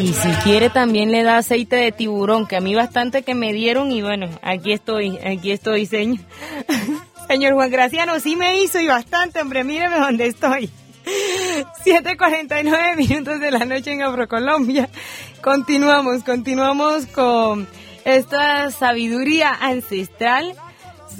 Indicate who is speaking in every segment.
Speaker 1: Y si quiere también le da aceite de tiburón, que a mí bastante que me dieron y bueno, aquí estoy, aquí estoy, señor. Señor Juan Graciano, sí me hizo y bastante, hombre, míreme dónde estoy. 7.49 minutos de la noche en Afrocolombia. Continuamos, continuamos con esta sabiduría ancestral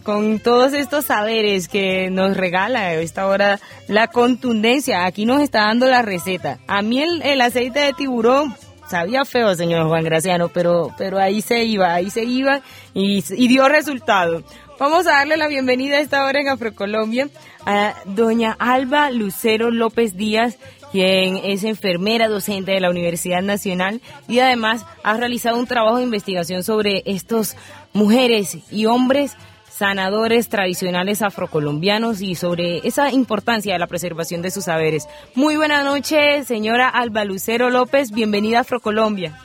Speaker 1: con todos estos saberes que nos regala esta hora la contundencia. Aquí nos está dando la receta. A mí el, aceite de tiburón sabía feo, señor Juan Graciano, pero, pero ahí se iba, ahí se iba y, y dio resultado. Vamos a darle la bienvenida a esta hora en Afrocolombia a doña Alba Lucero López Díaz, quien es enfermera docente de la Universidad Nacional y además ha realizado un trabajo de investigación sobre estos mujeres y hombres sanadores tradicionales afrocolombianos y sobre esa importancia de la preservación de sus saberes. Muy buenas noches, señora Alba Lucero López, bienvenida a Afrocolombia.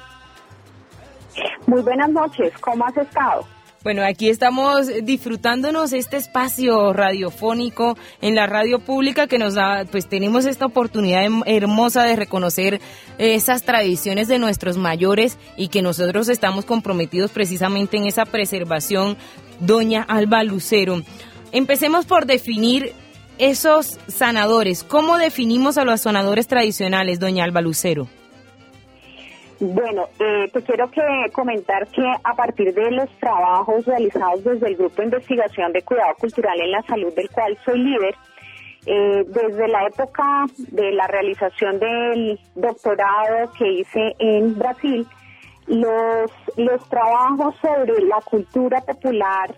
Speaker 2: Muy buenas noches, ¿cómo has estado?
Speaker 1: Bueno, aquí estamos disfrutándonos este espacio radiofónico en la radio pública que nos da, pues tenemos esta oportunidad hermosa de reconocer esas tradiciones de nuestros mayores y que nosotros estamos comprometidos precisamente en esa preservación, doña Alba Lucero. Empecemos por definir esos sanadores. ¿Cómo definimos a los sanadores tradicionales, doña Alba Lucero?
Speaker 2: Bueno, eh, te quiero que comentar que a partir de los trabajos realizados desde el Grupo de Investigación de Cuidado Cultural en la Salud, del cual soy líder, eh, desde la época de la realización del doctorado que hice en Brasil, los, los trabajos sobre la cultura popular,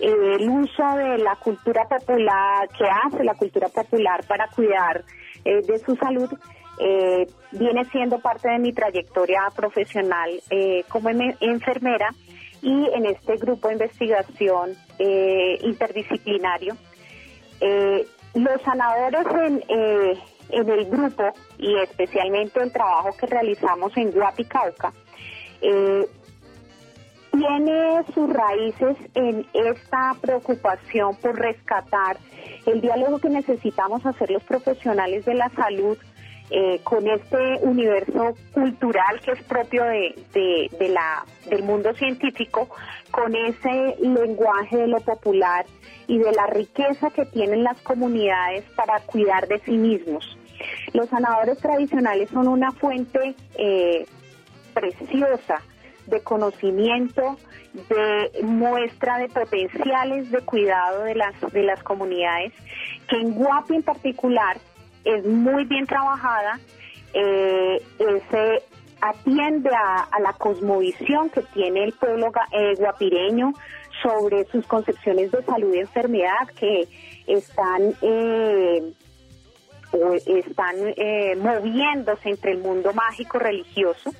Speaker 2: eh, el uso de la cultura popular, que hace la cultura popular para cuidar eh, de su salud, eh, viene siendo parte de mi trayectoria profesional eh, como enfermera y en este grupo de investigación eh, interdisciplinario. los sanadores en, en el grupo y especialmente el trabajo que realizamos en Guapicauca tiene sus raíces en esta preocupación por rescatar el diálogo que necesitamos hacer los profesionales de la salud eh, con este universo cultural que es propio de, la, del mundo científico, con ese lenguaje de lo popular y de la riqueza que tienen las comunidades para cuidar de sí mismos. Los sanadores tradicionales son una fuente eh, preciosa de conocimiento, de muestra de potenciales de cuidado de las, de las comunidades, que en Guapi en particular es muy bien trabajada, eh, se atiende a, la cosmovisión que tiene el pueblo eh, guapireño sobre sus concepciones de salud y enfermedad que están eh, están eh, moviéndose entre el mundo mágico religioso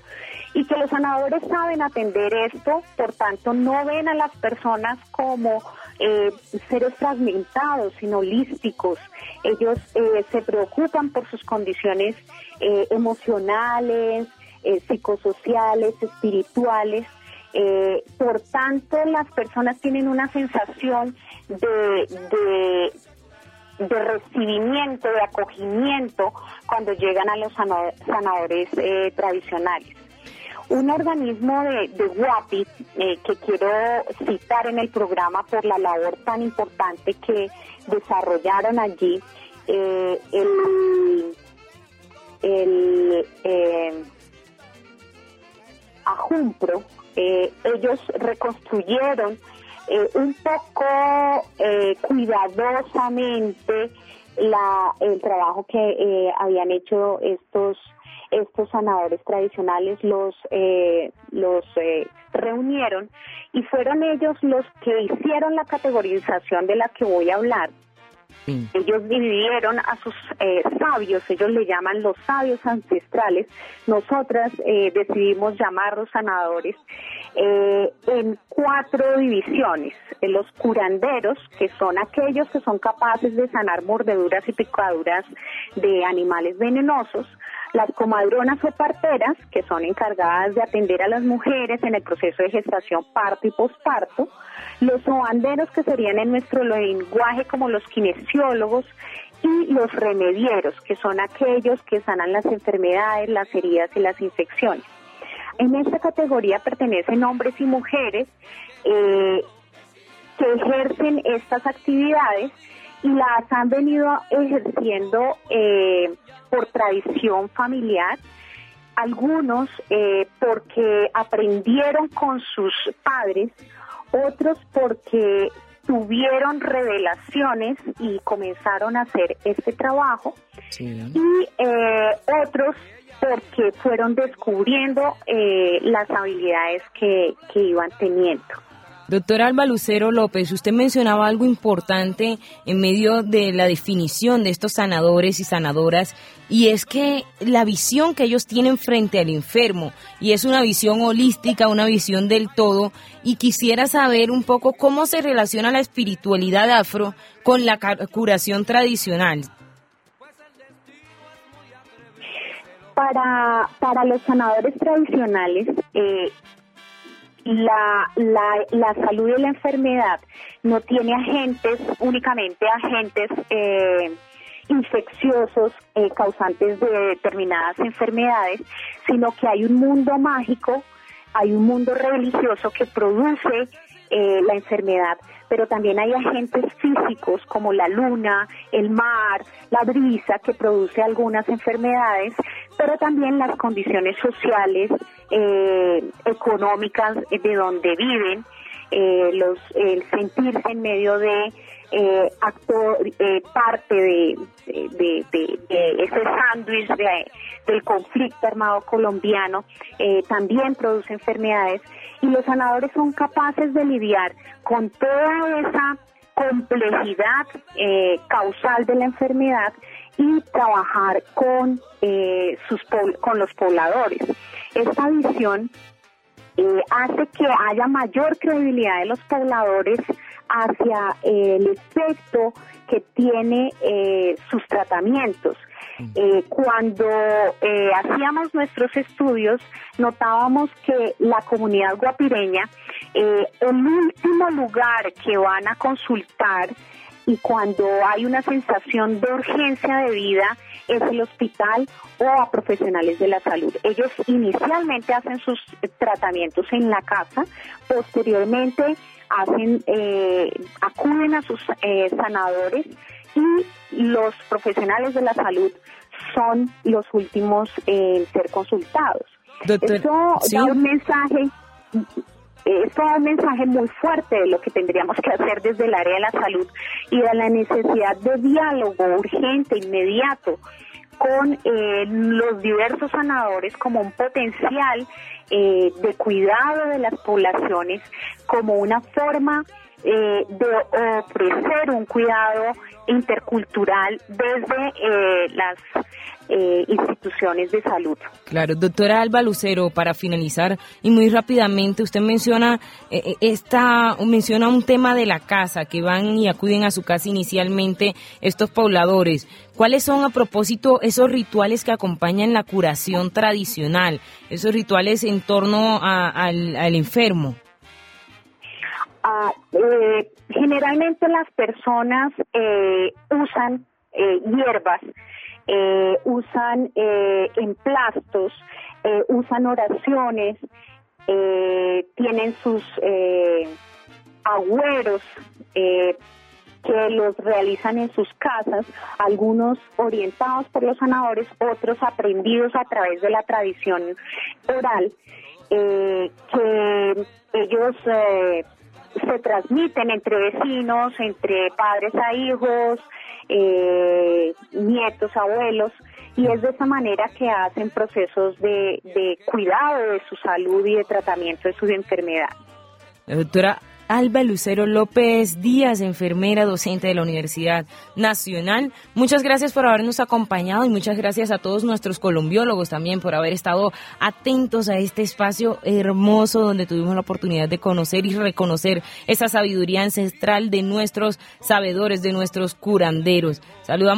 Speaker 2: y que los sanadores saben atender esto, por tanto no ven a las personas como eh, seres fragmentados, sino holísticos. Ellos eh, se preocupan por sus condiciones eh, emocionales, psicosociales, espirituales. por tanto, las personas tienen una sensación de, de recibimiento, de acogimiento cuando llegan a los sanadores tradicionales. Un organismo de, de eh, que quiero citar en el programa por la labor tan importante que desarrollaron allí, eh, el, el eh, Ajumpro, ellos reconstruyeron un poco cuidadosamente la, el trabajo que habían hecho estos estos sanadores tradicionales los, eh, los eh, reunieron y fueron ellos los que hicieron la categorización de la que voy a hablar. Ellos dividieron a sus eh, sabios, ellos le llaman los sabios ancestrales, nosotras decidimos llamarlos sanadores, en cuatro divisiones. Los curanderos, que son aquellos que son capaces de sanar mordeduras y picaduras de animales venenosos, las comadronas o parteras, que son encargadas de atender a las mujeres en el proceso de gestación, parto y posparto, los sobanderos, que serían en nuestro lenguaje como los kinesiólogos, y los remedieros, que son aquellos que sanan las enfermedades, las heridas y las infecciones. En esta categoría pertenecen hombres y mujeres eh, que ejercen estas actividades y las han venido ejerciendo eh, por tradición familiar, algunos eh, porque aprendieron con sus padres, otros porque tuvieron revelaciones y comenzaron a hacer este trabajo. Y eh, otros porque fueron descubriendo eh, las habilidades que, que iban teniendo.
Speaker 1: Doctora Alba Lucero López, usted mencionaba algo importante en medio de la definición de estos sanadores y sanadoras, y es que la visión que ellos tienen frente al enfermo, y es una visión holística, una visión del todo, y quisiera saber un poco cómo se relaciona la espiritualidad afro con la curación tradicional.
Speaker 2: Para, para los sanadores tradicionales, eh, la, la, la salud y la enfermedad no tiene agentes, únicamente agentes eh, infecciosos eh, causantes de determinadas enfermedades, sino que hay un mundo mágico, hay un mundo religioso que produce eh, la enfermedad, pero también hay agentes físicos como la luna, el mar, la brisa que produce algunas enfermedades, pero también las condiciones sociales, eh, económicas de donde viven, eh, los, el sentirse en medio de eh, eh, parte de, de, ese sándwich del conflicto armado colombiano, eh, también produce enfermedades y los sanadores son capaces de lidiar con toda esa complejidad eh, causal de la enfermedad y trabajar con, sus, con los pobladores. Esta visión eh, hace que haya mayor credibilidad de los pobladores hacia el efecto que tiene sus tratamientos. Eh, cuando eh, hacíamos nuestros estudios, notábamos que la comunidad guapireña, eh, el último lugar que van a consultar y cuando hay una sensación de urgencia de vida es el hospital o a profesionales de la salud. Ellos inicialmente hacen sus tratamientos en la casa, posteriormente hacen, eh, acuden a sus eh, sanadores y los profesionales de la salud son los últimos en ser consultados. Eso da un mensaje esto da un mensaje muy fuerte de lo que tendríamos que hacer desde el área de la salud y de la necesidad de diálogo urgente, inmediato, con eh, los diversos sanadores como un potencial eh, de cuidado de las poblaciones, como una forma eh, de ofrecer un cuidado intercultural desde eh, las eh, instituciones de salud.
Speaker 1: Claro, doctora Alba Lucero, para finalizar y muy rápidamente, usted menciona esta menciona un tema de la casa que van y acuden a su casa inicialmente estos pobladores. ¿Cuáles son a propósito esos rituales que acompañan la curación tradicional, esos rituales en torno al enfermo?
Speaker 2: Ah, eh, generalmente las personas eh, usan eh, hierbas, eh, usan emplastos, usan oraciones, tienen sus agüeros que los realizan en sus casas, algunos orientados por los sanadores, otros aprendidos a través de la tradición oral, que ellos se transmiten entre vecinos, entre padres a hijos, eh, nietos, abuelos, y es de esa manera que hacen procesos de, de cuidado de su salud y de tratamiento de sus enfermedades.
Speaker 1: doctora Alba Lucero López Díaz, enfermera docente de la Universidad Nacional. Muchas gracias por habernos acompañado y muchas gracias a todos nuestros colombiólogos también por haber estado atentos a este espacio hermoso donde tuvimos la oportunidad de conocer y reconocer esa sabiduría ancestral de nuestros sabedores, de nuestros curanderos. Saludamos